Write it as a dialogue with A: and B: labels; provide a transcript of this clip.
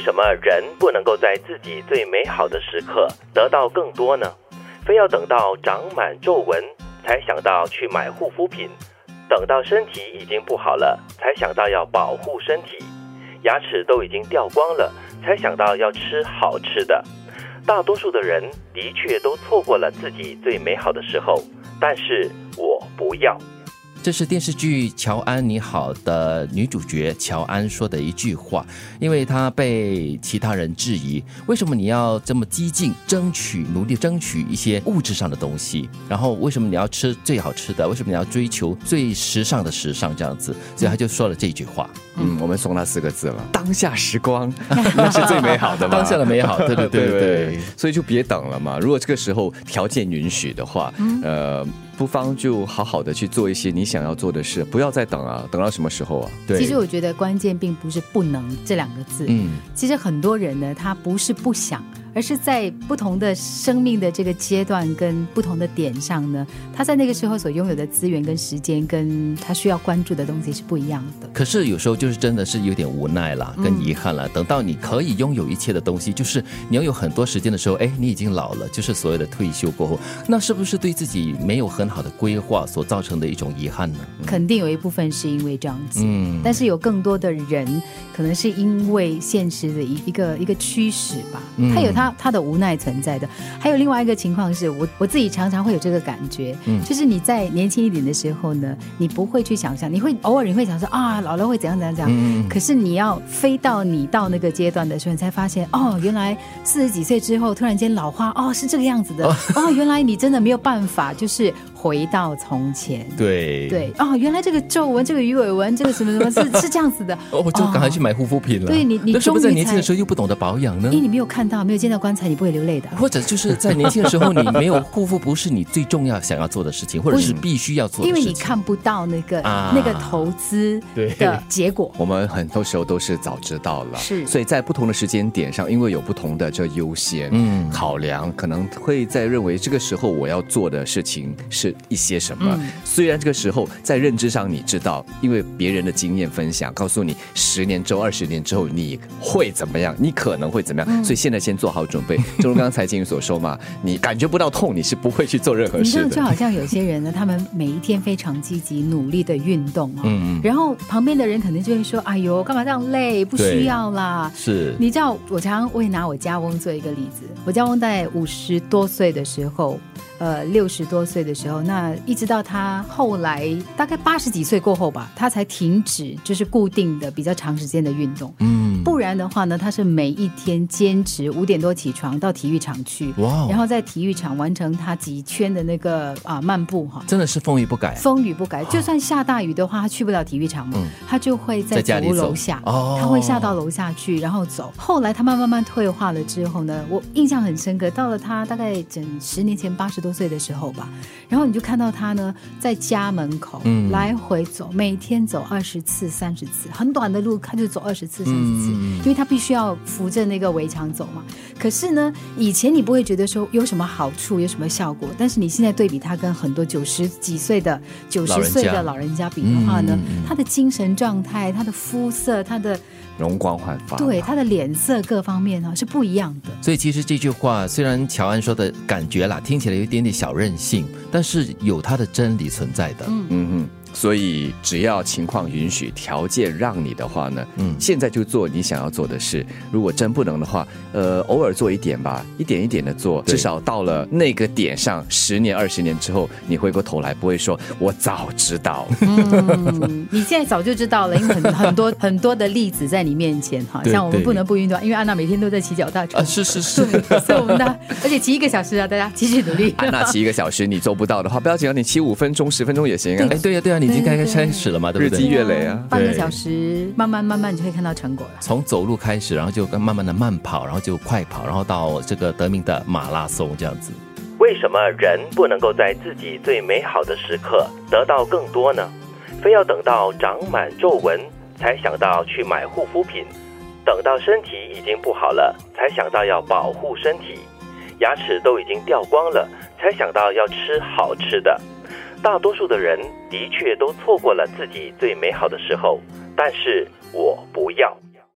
A: 什么人不能够在自己最美好的时刻得到更多呢？非要等到长满皱纹才想到去买护肤品，等到身体已经不好了才想到要保护身体，牙齿都已经掉光了才想到要吃好吃的。大多数的人的确都错过了自己最美好的时候，但是我不要。
B: 这是电视剧《乔安你好》的女主角乔安说的一句话，因为她被其他人质疑，为什么你要这么激进，争取努力争取一些物质上的东西，然后为什么你要吃最好吃的，为什么你要追求最时尚的时尚这样子，所以她就说了这句话。
C: 嗯，我们送她四个字了：当下时光，那是最美好的嘛。
B: 当下的美好，对对对对对，
C: 所以就别等了嘛。如果这个时候条件允许的话，呃。不妨就好好的去做一些你想要做的事，不要再等啊！等到什么时候啊？
B: 对，
D: 其实我觉得关键并不是不能这两个字，嗯，其实很多人呢，他不是不想。而是在不同的生命的这个阶段跟不同的点上呢，他在那个时候所拥有的资源跟时间，跟他需要关注的东西是不一样的。
B: 可是有时候就是真的是有点无奈了，跟遗憾了。等到你可以拥有一切的东西，就是你要有很多时间的时候，哎，你已经老了，就是所谓的退休过后，那是不是对自己没有很好的规划所造成的一种遗憾呢？
D: 肯定有一部分是因为这样子，嗯，但是有更多的人可能是因为现实的一一个一个驱使吧，他有他。他他的无奈存在的，还有另外一个情况是我我自己常常会有这个感觉，嗯，就是你在年轻一点的时候呢，你不会去想象，你会偶尔你会想说啊，老了会怎样怎样怎样，嗯，可是你要飞到你到那个阶段的时候，你才发现哦，原来四十几岁之后突然间老化，哦，是这个样子的，哦，原来你真的没有办法，就是回到从前，
B: 对。
D: 对，哦，原来这个皱纹、这个鱼尾纹、这个什么什么，是 是这样子的，
B: 哦，就赶快去买护肤品了，
D: 对你你
B: 是不是在年轻的时候又不懂得保养呢？
D: 因为你没有看到，没有见。到棺材你不会流泪的，
B: 或者就是在年轻的时候你没有护肤不是你最重要想要做的事情，或者是必须要做，
D: 因为你看不到那个那个投资的结果。
C: 我们很多时候都是早知道了，
D: 是，
C: 所以在不同的时间点上，因为有不同的这优先嗯。考量，可能会在认为这个时候我要做的事情是一些什么。虽然这个时候在认知上你知道，因为别人的经验分享告诉你，十年之后、二十年之后你会怎么样，你可能会怎么样，所以现在先做好。准备，正如刚才金宇所说嘛，你感觉不到痛，你是不会去做任何事的。
D: 就好像有些人呢，他们每一天非常积极努力的运动嗯嗯，然后旁边的人可能就会说：“哎呦，干嘛这样累？不需要啦。”
B: 是，
D: 你知道，我常常会拿我家翁做一个例子。我家翁在五十多岁的时候。呃，六十多岁的时候，那一直到他后来大概八十几岁过后吧，他才停止就是固定的比较长时间的运动。嗯，不然的话呢，他是每一天坚持五点多起床到体育场去，哇，然后在体育场完成他几圈的那个啊漫步哈，
B: 真的是风雨不改，
D: 风雨不改，就算下大雨的话，他去不了体育场嘛，他就会在走楼下，他会下到楼下去然后走。后来他慢慢慢退化了之后呢，我印象很深刻，到了他大概整十年前八十多。岁的时候吧，然后你就看到他呢，在家门口来回走，每天走二十次、三十次，很短的路，他就走二十次、三十次，因为他必须要扶着那个围墙走嘛。可是呢，以前你不会觉得说有什么好处、有什么效果，但是你现在对比他跟很多九十几岁的、九十岁的老人家比的话呢，他的精神状态、他的肤色、他的。
C: 容光焕发，
D: 对他的脸色各方面呢是不一样的。
B: 所以其实这句话虽然乔安说的感觉啦，听起来有一点点小任性，但是有他的真理存在的。嗯嗯嗯。
C: 所以，只要情况允许、条件让你的话呢，嗯，现在就做你想要做的事。如果真不能的话，呃，偶尔做一点吧，一点一点的做，至少到了那个点上，十年、二十年之后，你回过头来不会说“我早知道”。
D: 嗯，你现在早就知道了，因为很很多 很多的例子在你面前哈。像我们不能不运动，因为安娜每天都在骑脚踏车。
B: 啊，是是是，
D: 所以我们的，而且骑一个小时啊，大家继续努力。
C: 安娜骑一个小时，你做不到的话，不要紧啊，你骑五分钟、十分钟也行啊。
B: 哎，对呀对呀。你已经开开始了嘛？对不对？
C: 日积月累啊，
D: 半个小时，慢慢慢慢你就会看到成果了。
B: 从走路开始，然后就慢慢的慢跑，然后就快跑，然后到这个得名的马拉松这样子。
A: 为什么人不能够在自己最美好的时刻得到更多呢？非要等到长满皱纹才想到去买护肤品，等到身体已经不好了才想到要保护身体，牙齿都已经掉光了才想到要吃好吃的。大多数的人的确都错过了自己最美好的时候但是我不要。